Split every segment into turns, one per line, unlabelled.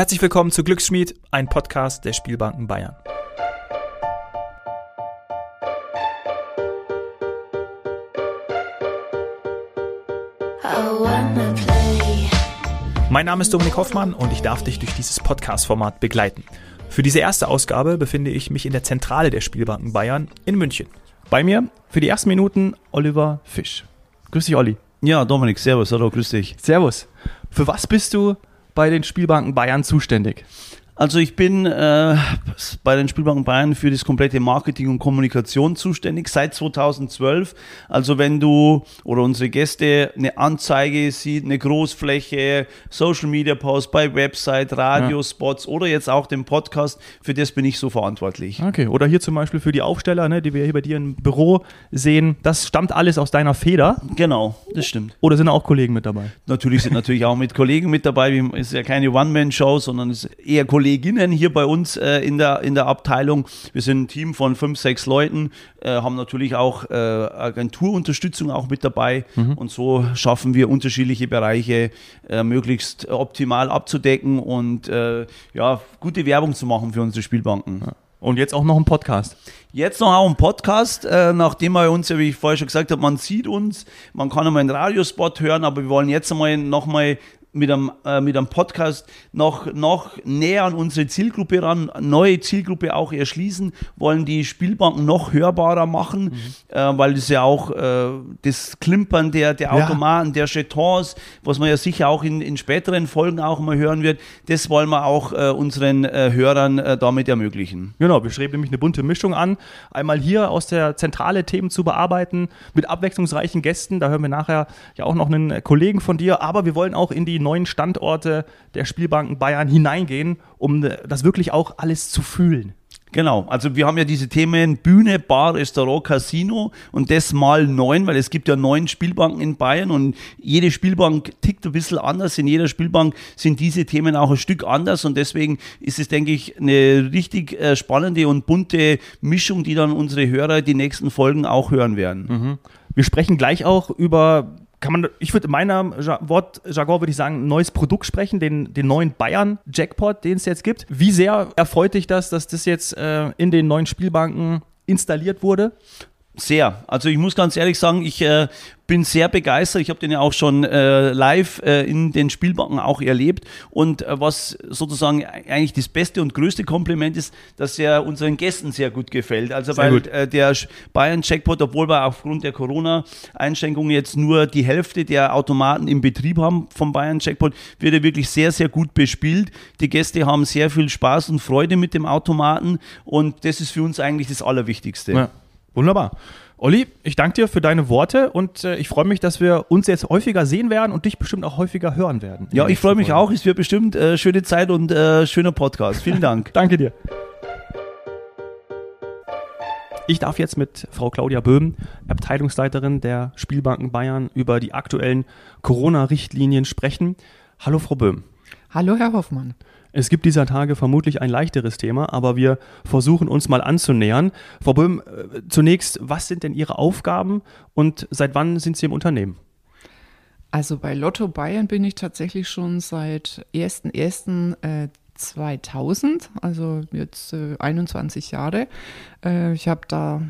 Herzlich willkommen zu Glücksschmied, ein Podcast der Spielbanken Bayern. Mein Name ist Dominik Hoffmann und ich darf dich durch dieses Podcast-Format begleiten. Für diese erste Ausgabe befinde ich mich in der Zentrale der Spielbanken Bayern in München. Bei mir für die ersten Minuten Oliver Fisch. Grüß dich, Olli.
Ja, Dominik, servus, hallo, grüß dich.
Servus. Für was bist du bei den Spielbanken Bayern zuständig?
Also ich bin äh, bei den Spielbanken Bayern für das komplette Marketing und Kommunikation zuständig seit 2012. Also wenn du oder unsere Gäste eine Anzeige sieht, eine Großfläche, Social Media Post bei Website, Radiospots ja. oder jetzt auch den Podcast, für das bin ich so verantwortlich.
Okay, oder hier zum Beispiel für die Aufsteller, ne, die wir hier bei dir im Büro sehen, das stammt alles aus deiner Feder.
Genau, das stimmt.
Oder sind auch Kollegen mit dabei?
Natürlich sind natürlich auch mit Kollegen mit dabei. Es ist ja keine One-Man-Show, sondern es ist eher Kollegen Kolleginnen hier bei uns äh, in, der, in der Abteilung. Wir sind ein Team von fünf, sechs Leuten, äh, haben natürlich auch äh, Agenturunterstützung auch mit dabei mhm. und so schaffen wir unterschiedliche Bereiche äh, möglichst optimal abzudecken und äh, ja, gute Werbung zu machen für unsere Spielbanken. Ja.
Und jetzt auch noch ein Podcast.
Jetzt noch auch ein Podcast, äh, nachdem wir uns, wie ich vorher schon gesagt habe, man sieht uns, man kann einmal einen Radiospot hören, aber wir wollen jetzt einmal nochmal mit einem, äh, mit einem Podcast noch, noch näher an unsere Zielgruppe ran, neue Zielgruppe auch erschließen, wollen die Spielbanken noch hörbarer machen, mhm. äh, weil das ja auch äh, das Klimpern der, der Automaten, ja. der Jetons, was man ja sicher auch in, in späteren Folgen auch mal hören wird, das wollen wir auch äh, unseren äh, Hörern äh, damit ermöglichen.
Genau, wir streben nämlich eine bunte Mischung an. Einmal hier aus der Zentrale Themen zu bearbeiten mit abwechslungsreichen Gästen, da hören wir nachher ja auch noch einen Kollegen von dir, aber wir wollen auch in die neuen Standorte der Spielbanken Bayern hineingehen, um das wirklich auch alles zu fühlen.
Genau, also wir haben ja diese Themen Bühne, Bar, Restaurant, Casino und das mal neun, weil es gibt ja neun Spielbanken in Bayern und jede Spielbank tickt ein bisschen anders. In jeder Spielbank sind diese Themen auch ein Stück anders und deswegen ist es, denke ich, eine richtig äh, spannende und bunte Mischung, die dann unsere Hörer die nächsten Folgen auch hören werden.
Mhm. Wir sprechen gleich auch über kann man, ich würde in meinem Wortjargon würde ich sagen, neues Produkt sprechen, den, den neuen Bayern-Jackpot, den es jetzt gibt. Wie sehr erfreut dich das, dass das jetzt äh, in den neuen Spielbanken installiert wurde?
Sehr. Also ich muss ganz ehrlich sagen, ich äh, bin sehr begeistert. Ich habe den ja auch schon äh, live äh, in den Spielbanken auch erlebt. Und äh, was sozusagen eigentlich das beste und größte Kompliment ist, dass er unseren Gästen sehr gut gefällt. Also sehr weil äh, der Bayern Jackpot, obwohl wir aufgrund der Corona-Einschränkungen jetzt nur die Hälfte der Automaten im Betrieb haben vom Bayern Jackpot, wird er wirklich sehr, sehr gut bespielt. Die Gäste haben sehr viel Spaß und Freude mit dem Automaten und das ist für uns eigentlich das Allerwichtigste.
Ja. Wunderbar. Olli, ich danke dir für deine Worte und äh, ich freue mich, dass wir uns jetzt häufiger sehen werden und dich bestimmt auch häufiger hören werden.
Ja, ich freue mich Folge. auch. Es wird bestimmt äh, schöne Zeit und äh, schöner Podcast. Vielen Dank.
danke dir. Ich darf jetzt mit Frau Claudia Böhm, Abteilungsleiterin der Spielbanken Bayern, über die aktuellen Corona-Richtlinien sprechen. Hallo, Frau Böhm.
Hallo, Herr Hoffmann.
Es gibt dieser Tage vermutlich ein leichteres Thema, aber wir versuchen uns mal anzunähern. Frau Böhm, äh, zunächst, was sind denn Ihre Aufgaben und seit wann sind Sie im Unternehmen?
Also bei Lotto Bayern bin ich tatsächlich schon seit 1.1.2000, also jetzt äh, 21 Jahre. Äh, ich habe da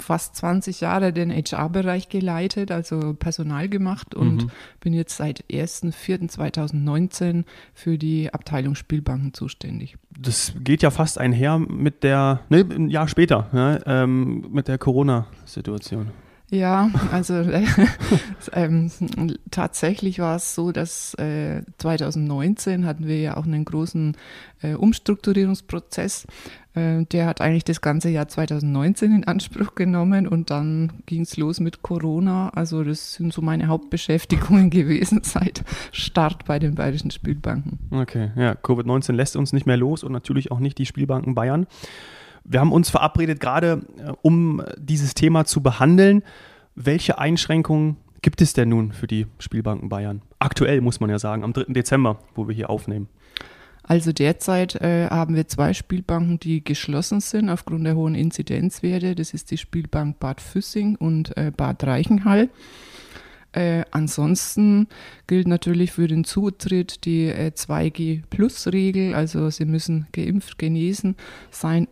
fast 20 Jahre den HR-Bereich geleitet, also Personal gemacht und mhm. bin jetzt seit 1.4.2019 für die Abteilung Spielbanken zuständig.
Das geht ja fast einher mit der, ne, ein Jahr später, ne, ähm, mit der Corona-Situation.
Ja, also äh, ähm, tatsächlich war es so, dass äh, 2019 hatten wir ja auch einen großen äh, Umstrukturierungsprozess. Äh, der hat eigentlich das ganze Jahr 2019 in Anspruch genommen und dann ging es los mit Corona. Also das sind so meine Hauptbeschäftigungen gewesen seit Start bei den bayerischen Spielbanken.
Okay, ja, Covid-19 lässt uns nicht mehr los und natürlich auch nicht die Spielbanken Bayern. Wir haben uns verabredet, gerade äh, um dieses Thema zu behandeln. Welche Einschränkungen gibt es denn nun für die Spielbanken Bayern? Aktuell muss man ja sagen, am 3. Dezember, wo wir hier aufnehmen.
Also derzeit äh, haben wir zwei Spielbanken, die geschlossen sind aufgrund der hohen Inzidenzwerte. Das ist die Spielbank Bad Füssing und äh, Bad Reichenhall. Äh, ansonsten gilt natürlich für den Zutritt die äh, 2G-Plus-Regel, also Sie müssen geimpft, genesen sein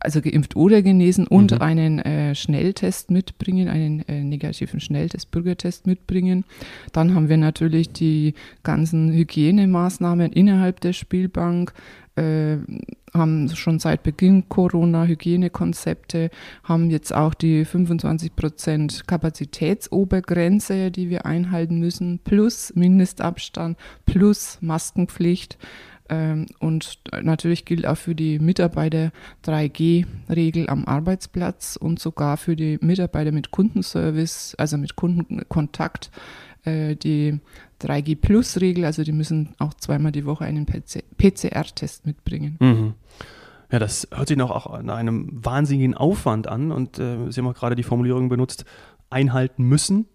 also geimpft oder genesen und mhm. einen äh, Schnelltest mitbringen, einen äh, negativen Schnelltest, Bürgertest mitbringen. Dann haben wir natürlich die ganzen Hygienemaßnahmen innerhalb der Spielbank, äh, haben schon seit Beginn Corona Hygienekonzepte, haben jetzt auch die 25 Prozent Kapazitätsobergrenze, die wir einhalten müssen, plus Mindestabstand, plus Maskenpflicht. Ähm, und natürlich gilt auch für die Mitarbeiter 3G-Regel am Arbeitsplatz und sogar für die Mitarbeiter mit Kundenservice, also mit Kundenkontakt, äh, die 3G-Plus-Regel, also die müssen auch zweimal die Woche einen PCR-Test mitbringen.
Mhm. Ja, das hört sich noch auch an einem wahnsinnigen Aufwand an und äh, Sie haben auch gerade die Formulierung benutzt, einhalten müssen.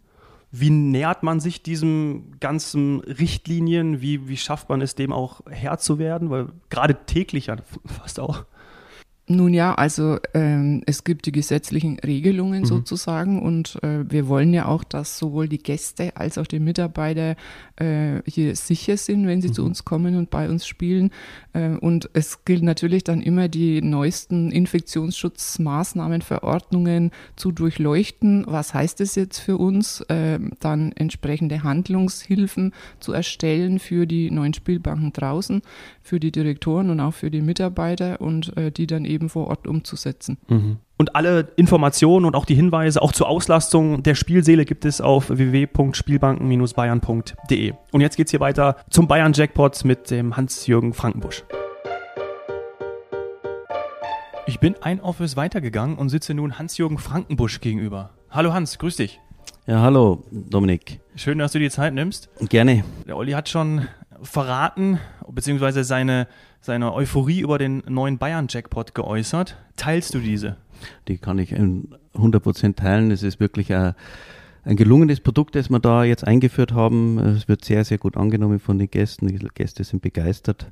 Wie nähert man sich diesem ganzen Richtlinien? Wie, wie schafft man es, dem auch Herr zu werden? Weil gerade täglich ja fast auch.
Nun ja, also ähm, es gibt die gesetzlichen Regelungen mhm. sozusagen und äh, wir wollen ja auch, dass sowohl die Gäste als auch die Mitarbeiter äh, hier sicher sind, wenn sie mhm. zu uns kommen und bei uns spielen. Äh, und es gilt natürlich dann immer die neuesten Infektionsschutzmaßnahmen, Verordnungen zu durchleuchten. Was heißt es jetzt für uns? Äh, dann entsprechende Handlungshilfen zu erstellen für die neuen Spielbanken draußen, für die Direktoren und auch für die Mitarbeiter und äh, die dann eben eben vor Ort umzusetzen.
Mhm. Und alle Informationen und auch die Hinweise auch zur Auslastung der Spielseele gibt es auf www.spielbanken-bayern.de. Und jetzt geht es hier weiter zum Bayern Jackpot mit dem Hans-Jürgen Frankenbusch. Ich bin ein Office weitergegangen und sitze nun Hans-Jürgen Frankenbusch gegenüber. Hallo Hans, grüß dich.
Ja, hallo Dominik.
Schön, dass du dir Zeit nimmst.
Gerne.
Der Olli hat schon verraten, beziehungsweise seine, seine Euphorie über den neuen Bayern-Jackpot geäußert. Teilst du diese?
Die kann ich in 100% teilen. Es ist wirklich ein, ein gelungenes Produkt, das wir da jetzt eingeführt haben. Es wird sehr, sehr gut angenommen von den Gästen. Die Gäste sind begeistert.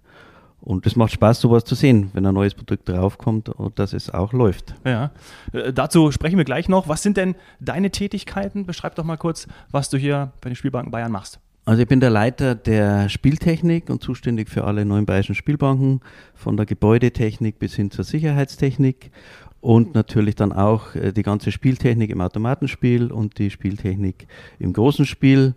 Und es macht Spaß, sowas zu sehen, wenn ein neues Produkt draufkommt und dass es auch läuft.
Ja, äh, dazu sprechen wir gleich noch. Was sind denn deine Tätigkeiten? Beschreib doch mal kurz, was du hier bei den Spielbanken Bayern machst.
Also ich bin der Leiter der Spieltechnik und zuständig für alle neuen bayerischen Spielbanken, von der Gebäudetechnik bis hin zur Sicherheitstechnik und natürlich dann auch äh, die ganze Spieltechnik im Automatenspiel und die Spieltechnik im großen Spiel.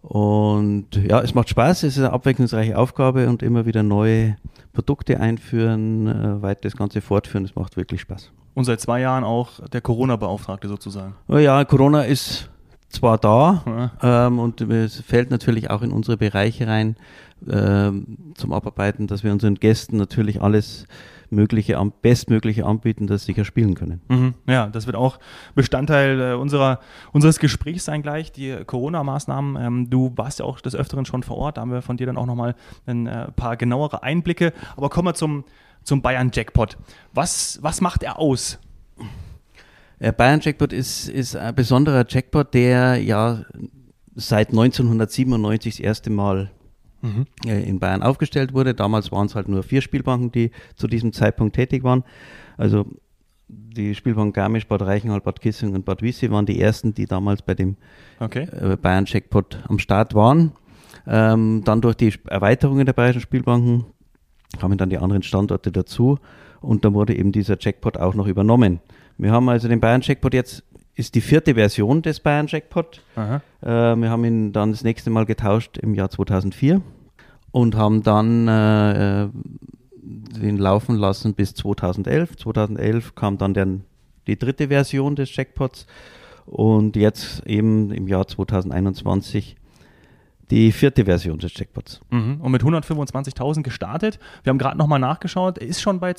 Und ja, es macht Spaß, es ist eine abwechslungsreiche Aufgabe und immer wieder neue Produkte einführen, äh, weiter das Ganze fortführen, es macht wirklich Spaß.
Und seit zwei Jahren auch der Corona-Beauftragte sozusagen.
Ja, Corona ist zwar da ja. ähm, und es fällt natürlich auch in unsere Bereiche rein ähm, zum Abarbeiten, dass wir unseren Gästen natürlich alles mögliche, bestmögliche anbieten, dass sie sicher spielen können.
Mhm. Ja, das wird auch Bestandteil äh, unserer, unseres Gesprächs sein gleich, die Corona-Maßnahmen. Ähm, du warst ja auch des Öfteren schon vor Ort, da haben wir von dir dann auch nochmal ein äh, paar genauere Einblicke. Aber kommen wir zum, zum Bayern-Jackpot. Was, was macht er aus?
Der Bayern Jackpot ist, ist ein besonderer Jackpot, der ja seit 1997 das erste Mal mhm. Äh, in Bayern aufgestellt wurde. Damals waren es halt nur vier Spielbanken, die zu diesem Zeitpunkt tätig waren. Also die Spielbank Garmisch, Bad Reichenhall, Bad Kissing und Bad Wiesse waren die ersten, die damals bei dem okay. Äh, Bayern Jackpot am Start waren. Ähm, dann durch die Erweiterungen der bayerischen Spielbanken kamen dann die anderen Standorte dazu und dann wurde eben dieser Jackpot auch noch übernommen. Wir haben also den Bayern Jackpot jetzt, ist die vierte Version des Bayern Jackpot. Äh, wir haben ihn dann das nächste Mal getauscht im Jahr 2004 und haben dann äh, den laufen lassen bis 2011. 2011 kam dann der, die dritte Version des Jackpots und jetzt eben im Jahr 2021 die vierte Version des Jackpots.
Mhm. Und mit 125.000 gestartet. Wir haben gerade nochmal nachgeschaut, er ist schon bei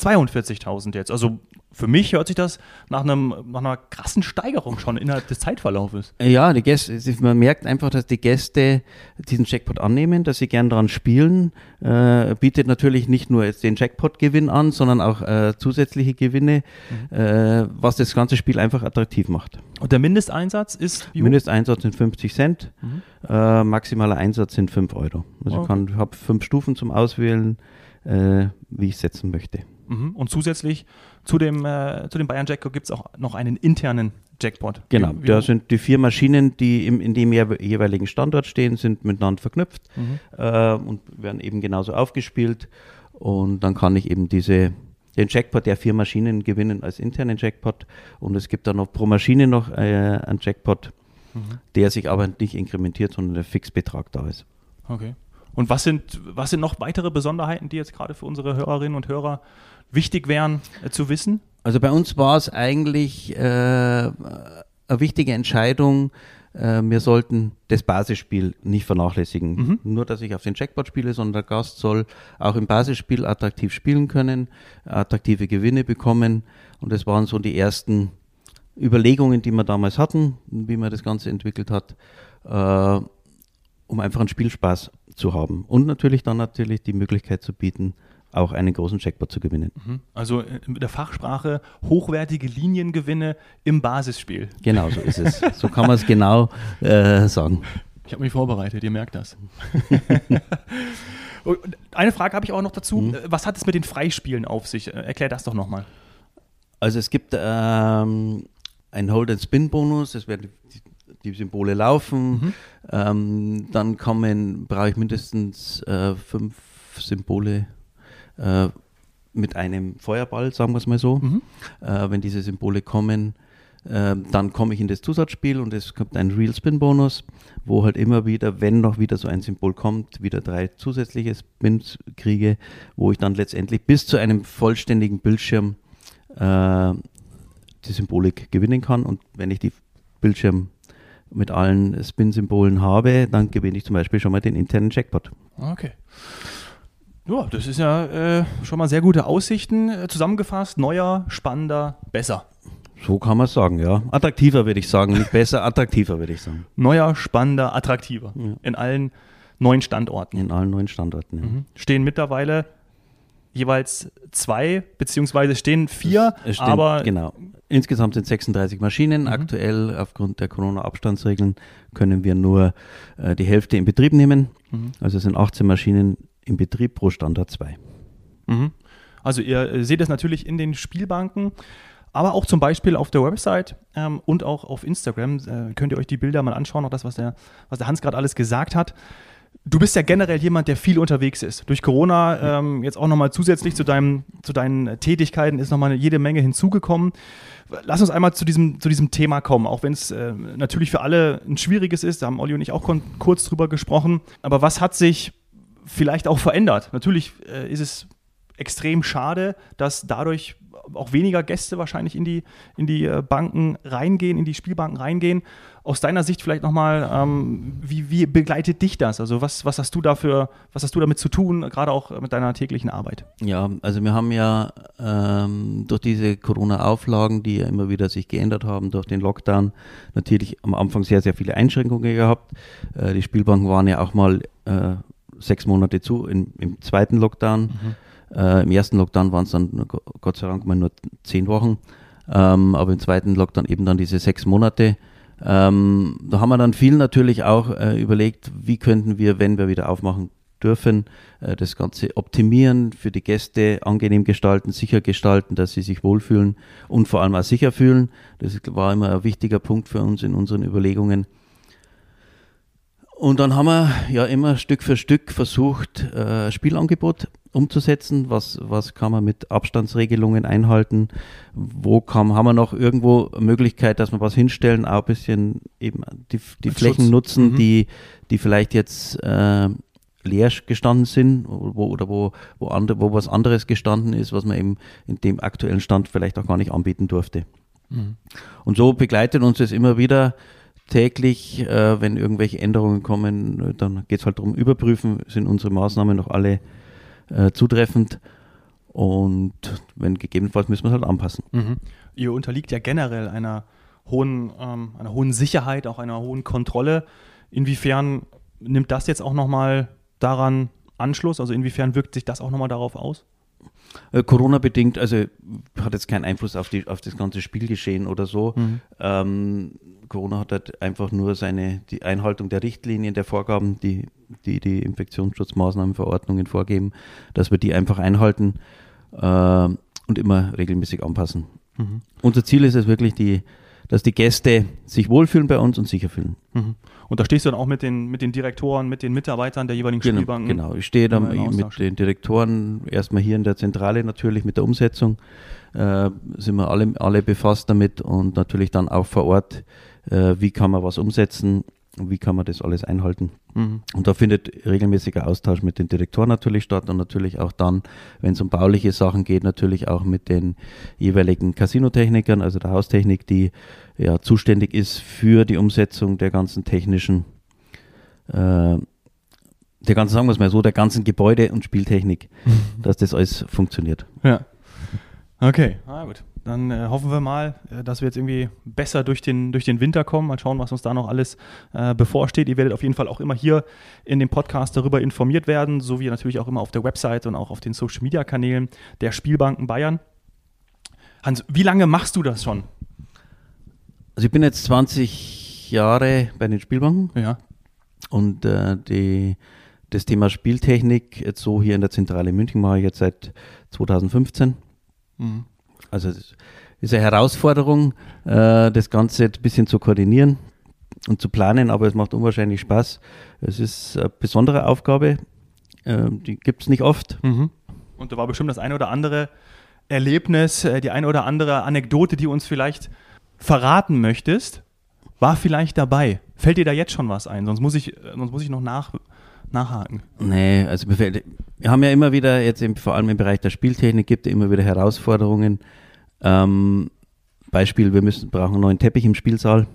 242.000 jetzt. Also für mich hört sich das nach, einem, nach einer krassen Steigerung schon innerhalb des Zeitverlaufes.
Ja, die Gäste, man merkt einfach, dass die Gäste diesen Jackpot annehmen, dass sie gern daran spielen. Äh, bietet natürlich nicht nur jetzt den Jackpot-Gewinn an, sondern auch äh, zusätzliche Gewinne, mhm. äh, was das ganze Spiel einfach attraktiv macht.
Und der Mindesteinsatz ist?
Wie Mindesteinsatz sind 50 Cent, mhm. Äh, maximaler Einsatz sind 5 Euro. Also okay. ich habe fünf Stufen zum Auswählen, äh, wie ich setzen möchte.
Mhm. Und zusätzlich zu dem, äh, zu dem Bayern Jackpot gibt es auch noch einen internen Jackpot.
Genau,
Wie- wie-
da sind die vier Maschinen, die im, in dem jewe- jeweiligen Standort stehen, sind miteinander verknüpft äh, und werden eben genauso aufgespielt. Und dann kann ich eben diese, den Jackpot der vier Maschinen gewinnen als internen Jackpot. Und es gibt dann noch pro Maschine noch äh, einen Jackpot, der sich aber nicht inkrementiert, sondern der Fixbetrag da ist.
Okay. Und was sind, was sind noch weitere Besonderheiten, die jetzt gerade für unsere Hörerinnen und Hörer wichtig wären äh, zu wissen?
Also bei uns war es eigentlich äh, eine wichtige Entscheidung. Äh, wir sollten das Basisspiel nicht vernachlässigen. Nur, dass ich auf den Jackpot spiele, sondern der Gast soll auch im Basisspiel attraktiv spielen können, attraktive Gewinne bekommen. Und das waren so die ersten Überlegungen, die wir damals hatten, wie man das Ganze entwickelt hat, äh, um einfach einen Spielspaß zu haben. Und natürlich dann natürlich die Möglichkeit zu bieten, auch einen großen Jackpot zu gewinnen.
Also äh, mit der Fachsprache hochwertige Liniengewinne im Basisspiel.
Genau, so ist es. So kann man es genau äh, sagen.
Ich habe mich vorbereitet, ihr merkt das. Eine Frage habe ich auch noch dazu.
Mhm.
Äh, Was hat es mit den Freispielen auf sich? Äh, Erklär das doch nochmal.
Also es gibt ähm, einen Hold-and-Spin-Bonus, es werden die, die Symbole laufen. Ähm, dann kommen, brauche ich mindestens äh, fünf Symbole äh, mit einem Feuerball, sagen wir es mal so. Äh, wenn diese Symbole kommen, äh, dann komme ich in das Zusatzspiel und es kommt ein Real Spin Bonus, wo halt immer wieder, wenn noch wieder so ein Symbol kommt, wieder drei zusätzliche Spins kriege, wo ich dann letztendlich bis zu einem vollständigen Bildschirm äh, die Symbolik gewinnen kann. Und wenn ich die Bildschirm mit allen Spin-Symbolen habe, dann gewinne ich zum Beispiel schon mal den internen Jackpot.
Okay. Ja, das ist ja äh, schon mal sehr gute Aussichten. Äh, zusammengefasst, neuer, spannender, besser.
So kann man es sagen, ja. Attraktiver würde ich sagen, nicht besser, attraktiver würde ich sagen.
Neuer, spannender, attraktiver.
Ja.
In allen neuen Standorten.
In allen neuen Standorten. Ja.
Mhm. Stehen mittlerweile jeweils zwei, beziehungsweise stehen vier,
Es stimmt,
aber
genau. Insgesamt sind 36 Maschinen. Aktuell aufgrund der Corona-Abstandsregeln können wir nur äh, die Hälfte in Betrieb nehmen. Also es sind 18 Maschinen im Betrieb pro Standort 2.
Mhm. Also ihr äh, seht es natürlich in den Spielbanken, aber auch zum Beispiel auf der Website ähm, und auch auf Instagram äh, könnt ihr euch die Bilder mal anschauen, auch das, was der, was der Hans gerade alles gesagt hat. Du bist ja generell jemand, der viel unterwegs ist. Durch Corona ähm, jetzt auch nochmal zusätzlich zu, deinem, zu deinen Tätigkeiten ist nochmal jede Menge hinzugekommen. Lass uns einmal zu diesem, zu diesem Thema kommen, auch wenn es äh, natürlich für alle ein schwieriges ist. Da haben Olli und ich auch kurz drüber gesprochen. Aber was hat sich vielleicht auch verändert? Natürlich äh, ist es extrem schade, dass dadurch auch weniger Gäste wahrscheinlich in die, in die äh, Banken reingehen, in die Spielbanken reingehen. Aus deiner Sicht vielleicht nochmal, ähm, wie, wie begleitet dich das? Also was, was hast du dafür, was hast du damit zu tun, gerade auch mit deiner täglichen Arbeit?
Ja, also wir haben ja ähm, durch diese Corona-Auflagen, die ja immer wieder sich geändert haben, durch den Lockdown, natürlich am Anfang sehr, sehr viele Einschränkungen gehabt. Äh, die Spielbanken waren ja auch mal äh, sechs Monate zu im, im zweiten Lockdown. Äh, Im ersten Lockdown waren es dann Gott sei Dank mal nur zehn Wochen, ähm, aber im zweiten Lockdown eben dann diese sechs Monate. Ähm, da haben wir dann viel natürlich auch äh, überlegt, wie könnten wir, wenn wir wieder aufmachen dürfen, äh, das Ganze optimieren, für die Gäste angenehm gestalten, sicher gestalten, dass sie sich wohlfühlen und vor allem auch sicher fühlen. Das war immer ein wichtiger Punkt für uns in unseren Überlegungen. Und dann haben wir ja immer Stück für Stück versucht, äh, Spielangebot umzusetzen. Was, was kann man mit Abstandsregelungen einhalten? Wo kann, haben wir noch irgendwo Möglichkeit, dass wir was hinstellen, auch ein bisschen eben die, die Flächen
Schutz.
nutzen,
Mhm.
die, die vielleicht jetzt äh, leer gestanden sind wo, oder wo, wo, andere, wo was anderes gestanden ist, was man eben in dem aktuellen Stand vielleicht auch gar nicht anbieten durfte. Und so begleitet uns das immer wieder täglich, äh, wenn irgendwelche Änderungen kommen, äh, dann geht es halt darum, überprüfen, sind unsere Maßnahmen noch alle äh, zutreffend und wenn gegebenenfalls müssen wir es halt anpassen.
Ihr unterliegt ja generell einer hohen, ähm, einer hohen Sicherheit, auch einer hohen Kontrolle. Inwiefern nimmt das jetzt auch nochmal daran Anschluss? Also inwiefern wirkt sich das auch nochmal darauf aus?
Äh, Corona-bedingt, also hat jetzt keinen Einfluss auf, die, auf das ganze Spielgeschehen oder so. Ähm, Corona hat halt einfach nur seine, die Einhaltung der Richtlinien, der Vorgaben, die die, die Infektionsschutzmaßnahmen, Verordnungen vorgeben, dass wir die einfach einhalten äh, und immer regelmäßig anpassen. Unser Ziel ist es wirklich, die, dass die Gäste sich wohlfühlen bei uns und sicher fühlen.
Mhm. Und da stehst du dann auch mit den, mit den Direktoren, mit den Mitarbeitern der jeweiligen
Genau,
Spielbanken.
genau. ich stehe dann mit den Direktoren erstmal hier in der Zentrale natürlich mit der Umsetzung. Äh, sind wir alle, alle befasst damit und natürlich dann auch vor Ort, äh, wie kann man was umsetzen und wie kann man das alles einhalten.
Mhm.
Und da findet regelmäßiger Austausch mit den Direktoren natürlich statt und natürlich auch dann, wenn es um bauliche Sachen geht, natürlich auch mit den jeweiligen Casinotechnikern, also der Haustechnik, die ja zuständig ist für die Umsetzung der ganzen technischen, äh, der ganzen, sagen wir es mal so, der ganzen Gebäude- und Spieltechnik, dass das alles funktioniert.
Ja. Okay, na gut. Dann äh, hoffen wir mal, äh, dass wir jetzt irgendwie besser durch den, durch den Winter kommen. Mal schauen, was uns da noch alles äh, bevorsteht. Ihr werdet auf jeden Fall auch immer hier in dem Podcast darüber informiert werden, so wie natürlich auch immer auf der Website und auch auf den Social Media Kanälen der Spielbanken Bayern. Hans, wie lange machst du das schon?
Also ich bin jetzt 20 Jahre bei den Spielbanken
Ja.
und äh, die, das Thema Spieltechnik jetzt so hier in der Zentrale München mache ich jetzt seit 2015.
Mhm.
Also es ist eine Herausforderung, äh, das Ganze ein bisschen zu koordinieren und zu planen, aber es macht unwahrscheinlich Spaß. Es ist eine besondere Aufgabe, äh, die gibt es nicht oft.
Mhm. Und da war bestimmt das eine oder andere Erlebnis, äh, die eine oder andere Anekdote, die uns vielleicht verraten möchtest, war vielleicht dabei. Fällt dir da jetzt schon was ein? Sonst muss ich, sonst muss ich noch nach, nachhaken.
Nee, also wir haben ja immer wieder, jetzt im, vor allem im Bereich der Spieltechnik, gibt es immer wieder Herausforderungen. Ähm, Beispiel, wir müssen, brauchen einen neuen Teppich im Spielsaal.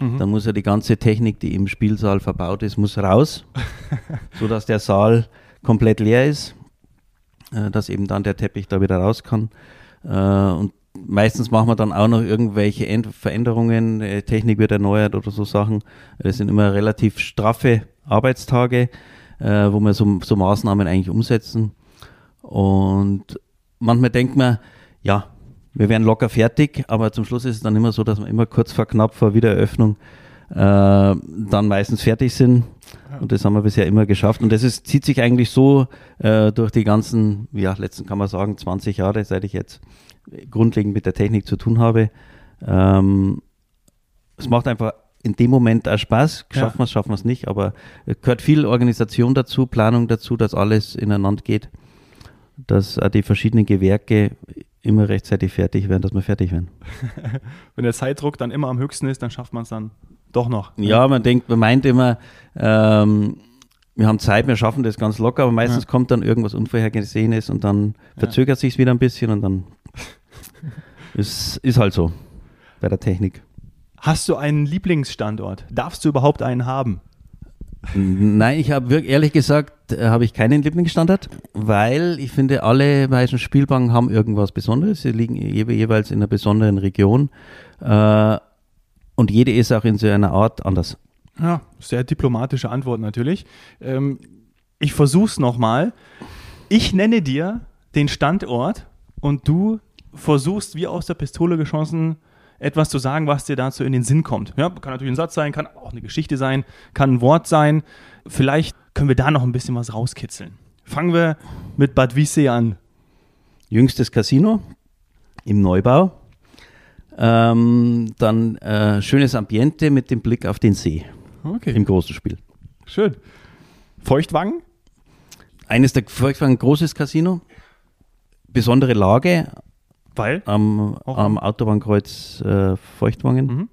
Mhm.
Dann muss ja die ganze Technik, die im Spielsaal verbaut ist, muss raus, sodass der Saal komplett leer ist, äh, dass eben dann der Teppich da wieder raus kann. Äh, und meistens machen wir dann auch noch irgendwelche End Veränderungen, äh, Technik wird erneuert oder so Sachen. Das sind immer relativ straffe Arbeitstage, äh, wo wir so, so Maßnahmen eigentlich umsetzen. Und manchmal denkt man, ja, wir wären locker fertig, aber zum Schluss ist es dann immer so, dass wir immer kurz vor knapp vor Wiedereröffnung äh, dann meistens fertig sind. Und das haben wir bisher immer geschafft. Und das ist, zieht sich eigentlich so äh, durch die ganzen, ja, letzten kann man sagen, 20 Jahre, seit ich jetzt grundlegend mit der Technik zu tun habe. Ähm, es macht einfach in dem Moment auch Spaß.
Ja.
Schaffen wir es, schaffen wir es nicht, aber es gehört viel Organisation dazu, Planung dazu, dass alles ineinander geht, dass auch die verschiedenen Gewerke immer rechtzeitig fertig werden, dass wir fertig werden.
Wenn der Zeitdruck dann immer am höchsten ist, dann schafft man es dann doch noch.
Ja, man denkt, man meint immer, ähm, wir haben Zeit, wir schaffen das ganz locker, aber meistens
Ja.
kommt dann irgendwas Unvorhergesehenes und dann
Ja.
verzögert sich wieder ein bisschen und dann ist, ist halt so bei der Technik.
Hast du einen Lieblingsstandort? Darfst du überhaupt einen haben?
Nein, ich habe wirklich ehrlich gesagt, äh, habe ich keinen Lieblingsstandard, weil ich finde, alle meisten Spielbanken haben irgendwas Besonderes. Sie liegen je, jeweils in einer besonderen Region äh, und jede ist auch in so einer Art anders.
Ja, sehr diplomatische Antwort natürlich. Ähm, ich versuch's nochmal. Ich nenne dir den Standort und du versuchst wie aus der Pistole geschossen etwas zu sagen, was dir dazu in den Sinn kommt. Ja, kann natürlich ein Satz sein, kann auch eine Geschichte sein, kann ein Wort sein. Vielleicht können wir da noch ein bisschen was rauskitzeln. Fangen wir mit Bad Wiessee an.
Jüngstes Casino im Neubau. Ähm, dann äh, schönes Ambiente mit dem Blick auf den See
Okay,
im großen Spiel.
schön. Feuchtwangen?
Eines der Volkswagen großes Casino, besondere Lage
Weil?
am, am Autobahnkreuz äh, Feuchtwangen.
Mhm.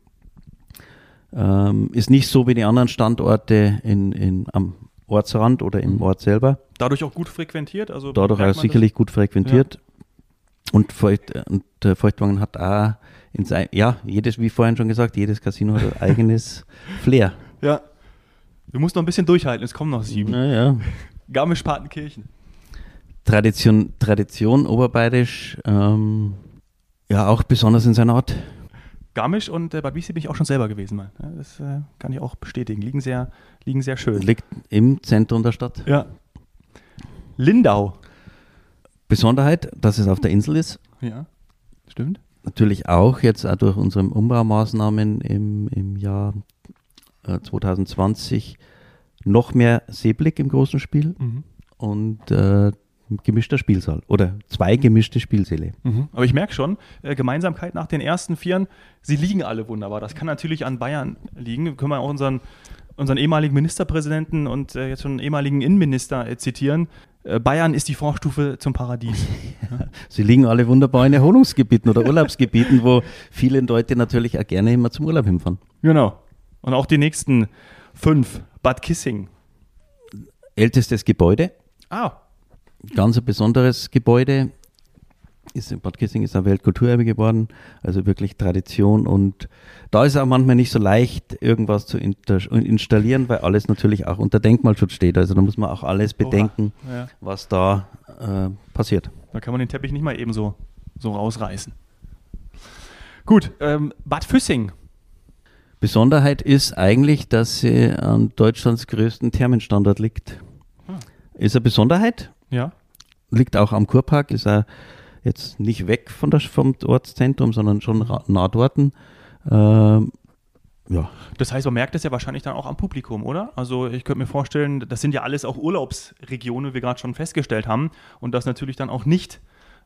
Ähm, ist nicht so wie die anderen Standorte in, in, am Ortsrand oder im
Mhm.
Ort selber.
Dadurch auch gut frequentiert? Also
Dadurch auch sicherlich gut frequentiert. Und, Feucht, und äh, Feuchtwangen hat auch, in sein, ja, jedes, wie vorhin schon gesagt, jedes Casino hat ein eigenes Flair.
Das? Ja. Du musst noch ein bisschen durchhalten, es kommen noch sieben.
Naja.
Garmisch-Partenkirchen.
Tradition, Tradition oberbayerisch, ähm, ja, auch besonders in seiner Art.
Garmisch und äh, Bad Wiessee bin ich auch schon selber gewesen mal. Ja, das äh, kann ich auch bestätigen. Liegen sehr, liegen sehr schön.
Liegt im Zentrum der Stadt.
Ja. Lindau.
Besonderheit, dass es auf der Insel ist.
Ja, stimmt.
Natürlich auch jetzt auch durch unsere Umbaumaßnahmen im, im Jahr äh, 2020 noch mehr Seeblick im großen Spiel.
Mhm.
Und äh, gemischter Spielsaal oder zwei gemischte Spielsäle.
Mhm. Aber ich merke schon, äh, Gemeinsamkeit nach den ersten Vieren, sie liegen alle wunderbar. Das kann natürlich an Bayern liegen. Wir können wir auch unseren, unseren ehemaligen Ministerpräsidenten und äh, jetzt schon ehemaligen Innenminister äh, zitieren. Äh, Bayern ist die Vorstufe zum Paradies.
Sie liegen alle wunderbar in Erholungsgebieten oder Urlaubsgebieten, wo viele Leute natürlich auch gerne immer zum Urlaub hinfahren.
Genau. Und auch die nächsten fünf. Bad Kissing.
Ältestes Gebäude.
Ah,
Ganz ein besonderes Gebäude. Ist in Bad Kissing ist ein Weltkulturerbe geworden, also wirklich Tradition und da ist auch manchmal nicht so leicht, irgendwas zu installieren, weil alles natürlich auch unter Denkmalschutz steht. Also da muss man auch alles bedenken,
ja.
was da äh, passiert.
Da kann man den Teppich nicht mal eben so, so rausreißen. Gut, ähm, Bad Füssing.
Besonderheit ist eigentlich, dass sie an Deutschlands größten Thermenstandort liegt.
Ah.
Ist eine Besonderheit,
Ja.
liegt auch am Kurpark, ist er jetzt nicht weg von der, vom Ortszentrum, sondern schon nah dort. Ähm, ja,
Das heißt, man merkt es ja wahrscheinlich dann auch am Publikum, oder? Also ich könnte mir vorstellen, das sind ja alles auch Urlaubsregionen, wie wir gerade schon festgestellt haben. Und dass natürlich dann auch nicht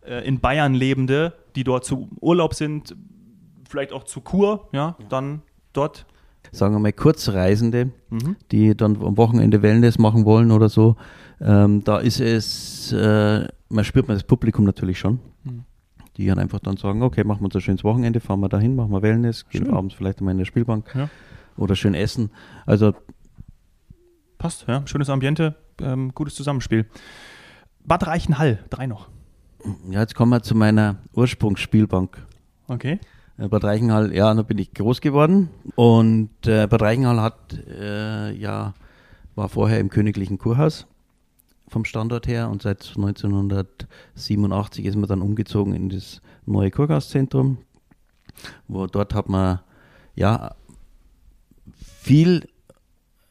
äh, in Bayern Lebende, die dort zu Urlaub sind, vielleicht auch zu Kur, ja, dann dort.
Sagen wir mal Kurzreisende,
Mhm.
die dann am Wochenende Wellness machen wollen oder so. Ähm, da ist es, äh, man spürt man das Publikum natürlich schon.
Mhm.
Die dann einfach dann sagen, okay, machen wir uns ein schönes Wochenende, fahren wir dahin, machen wir Wellness, gehen
Schön.
abends vielleicht mal in der Spielbank
Ja.
oder schön essen. Also
Passt, ja. Schönes Ambiente, ähm, gutes Zusammenspiel. Bad Reichenhall, drei noch.
ja, jetzt kommen wir zu meiner Ursprungsspielbank.
Okay.
Äh, Bad Reichenhall, ja, da bin ich groß geworden. Und äh, Bad Reichenhall hat, äh, ja, war vorher im Königlichen Kurhaus vom Standort her und seit 1987 ist man dann umgezogen in das neue Kurhauszentrum, wo dort hat man, ja, viel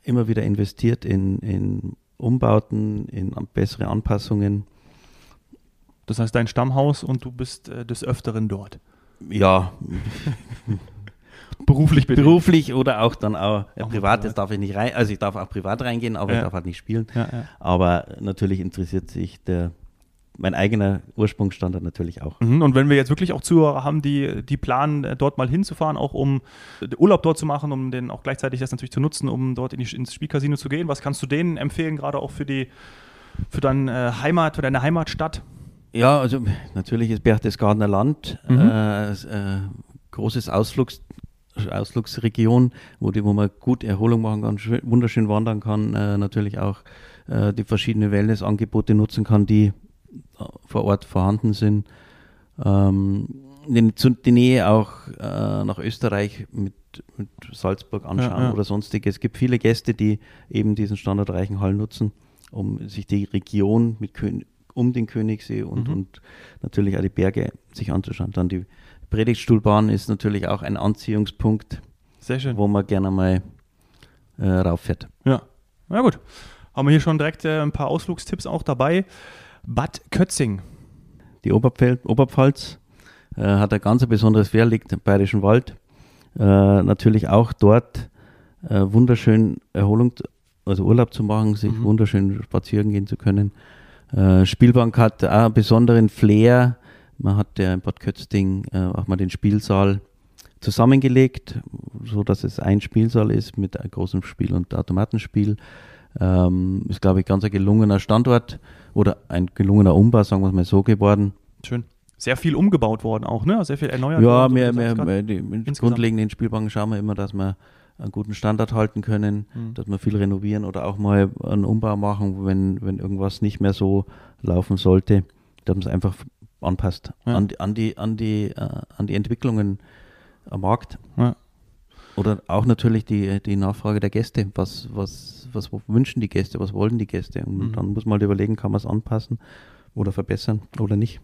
immer wieder investiert in, in Umbauten, in bessere Anpassungen.
Das heißt, dein Stammhaus und du bist äh, des Öfteren dort.
Ja,
Beruflich bedingt.
beruflich oder auch dann auch,
Auch
privat, das darf ich nicht rein, also ich darf auch privat reingehen, aber
Ja.
ich darf halt nicht spielen.
Ja, ja.
Aber natürlich interessiert sich der, mein eigener Ursprungsstandard natürlich auch.
Mhm, Und wenn wir jetzt wirklich auch Zuhörer haben, die, die planen, äh, dort mal hinzufahren, auch um äh, Urlaub dort zu machen, um den auch gleichzeitig das natürlich zu nutzen, um dort in die, ins Spielcasino zu gehen, was kannst du denen empfehlen, gerade auch für die für dein äh, Heimat, für deine Heimatstadt?
Ja, also natürlich ist Berchtesgadener Land
Mhm.
äh, äh, großes Ausflugs, Ausflugsregion, wo, die, wo man gut Erholung machen kann, schön, wunderschön wandern kann, äh, natürlich auch äh, die verschiedenen Wellnessangebote nutzen kann, die äh, vor Ort vorhanden sind. Ähm, die, zu- die Nähe auch äh, nach Österreich mit, mit Salzburg anschauen
Ja, ja.
oder sonstiges. Es gibt viele Gäste, die eben diesen Standort Reichenhall nutzen, um sich die Region mit Kön um den Königssee und,
Mhm.
und natürlich auch die Berge sich anzuschauen. Dann die Predigtstuhlbahn ist natürlich auch ein Anziehungspunkt, wo man gerne mal äh, rauffährt.
Ja. Na gut. Haben wir hier schon direkt äh, ein paar Ausflugstipps auch dabei. Bad Kötzing.
Die Oberpfel Oberpfalz äh, hat ein ganz besonderes Flair, liegt im Bayerischen Wald. Äh, natürlich auch dort äh, wunderschön Erholung, also Urlaub zu machen, sich
Mhm.
wunderschön spazieren gehen zu können. Äh, Spielbank hat auch einen besonderen Flair. Man hat ja in Bad Kötzding äh, auch mal den Spielsaal zusammengelegt, so dass es ein Spielsaal ist mit großen Spiel- und Automatenspiel. Ähm, ist, glaube ich, ganz ein gelungener Standort oder ein gelungener Umbau, sagen wir es mal so, geworden.
Schön. Sehr viel umgebaut worden auch, ne? Sehr viel erneuert
Ja,
worden. sagst grad.
wir, die in
Insgesamt.
grundlegenden Spielbanken schauen wir immer, dass wir einen guten Standard halten können,
Mhm.
dass wir viel renovieren oder auch mal einen Umbau machen, wenn, wenn irgendwas nicht mehr so laufen sollte, dass man es einfach anpasst
Ja.
an, die- an, die, an, die, äh, an die Entwicklungen am Markt.
Ja.
Oder auch natürlich die, die Nachfrage der Gäste. Was, was, was wünschen die Gäste? Was wollen die Gäste? Und
Mhm.
dann muss man halt überlegen, kann man es anpassen oder verbessern oder nicht.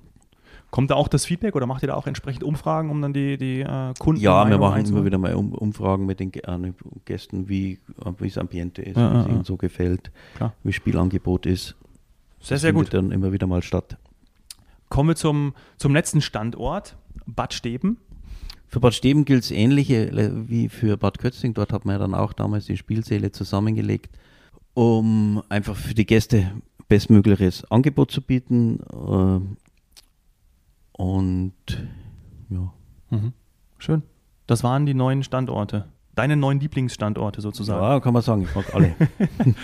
Kommt da auch das Feedback oder macht ihr da auch entsprechend Umfragen, um dann die, die äh, Kunden
Ja, wir machen
einzuholen?
immer wieder mal um, Umfragen mit den äh, Gästen, wie äh, das Ambiente ist,
Ja,
wie
ja,
es ihnen
ja.
so gefällt,
Klar.
wie Spielangebot ist.
Sehr,
Das
sehr
findet
gut.
dann immer wieder mal statt.
Kommen wir zum, zum letzten Standort, Bad Steben.
Für Bad Steben gilt es ähnliche äh, wie für Bad Kötzing. Dort hat man ja dann auch damals die Spielsäle zusammengelegt, um einfach für die Gäste bestmögliches Angebot zu bieten. Und ja.
Mhm. Schön. Das waren die neuen Standorte. Deine neuen Lieblingsstandorte sozusagen.
Ja, kann man sagen, ich mag alle.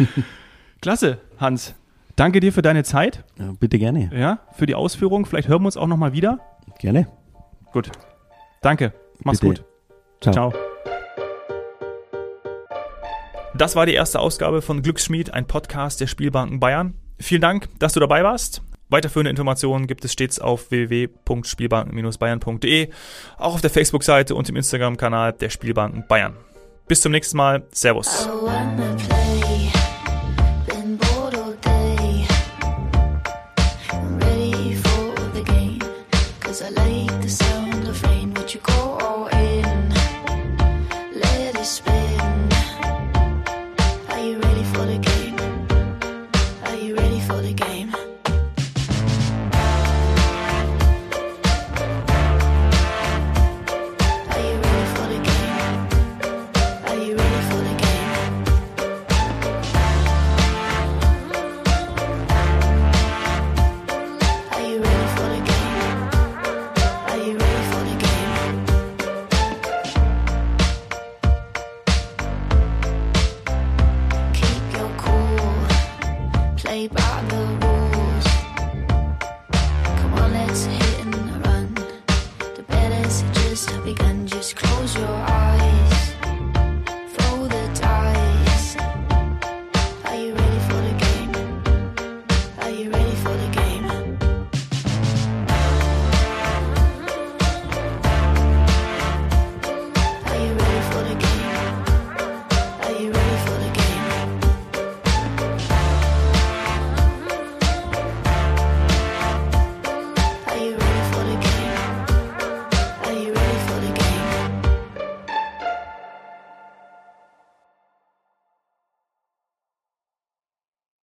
Klasse, Hans. Danke dir für deine Zeit.
Ja, bitte gerne.
Ja, für die Ausführung. Vielleicht hören wir uns auch nochmal wieder.
Gerne.
Gut. Danke. Mach's
Bitte.
gut.
Ciao.
Ciao. Das war die erste Ausgabe von Glücksschmied, ein Podcast der Spielbanken Bayern. Vielen Dank, dass du dabei warst. Weiterführende Informationen gibt es stets auf www.spielbanken-bayern.de, auch auf der Facebook-Seite und im Instagram-Kanal der Spielbanken Bayern. Bis zum nächsten Mal. Servus.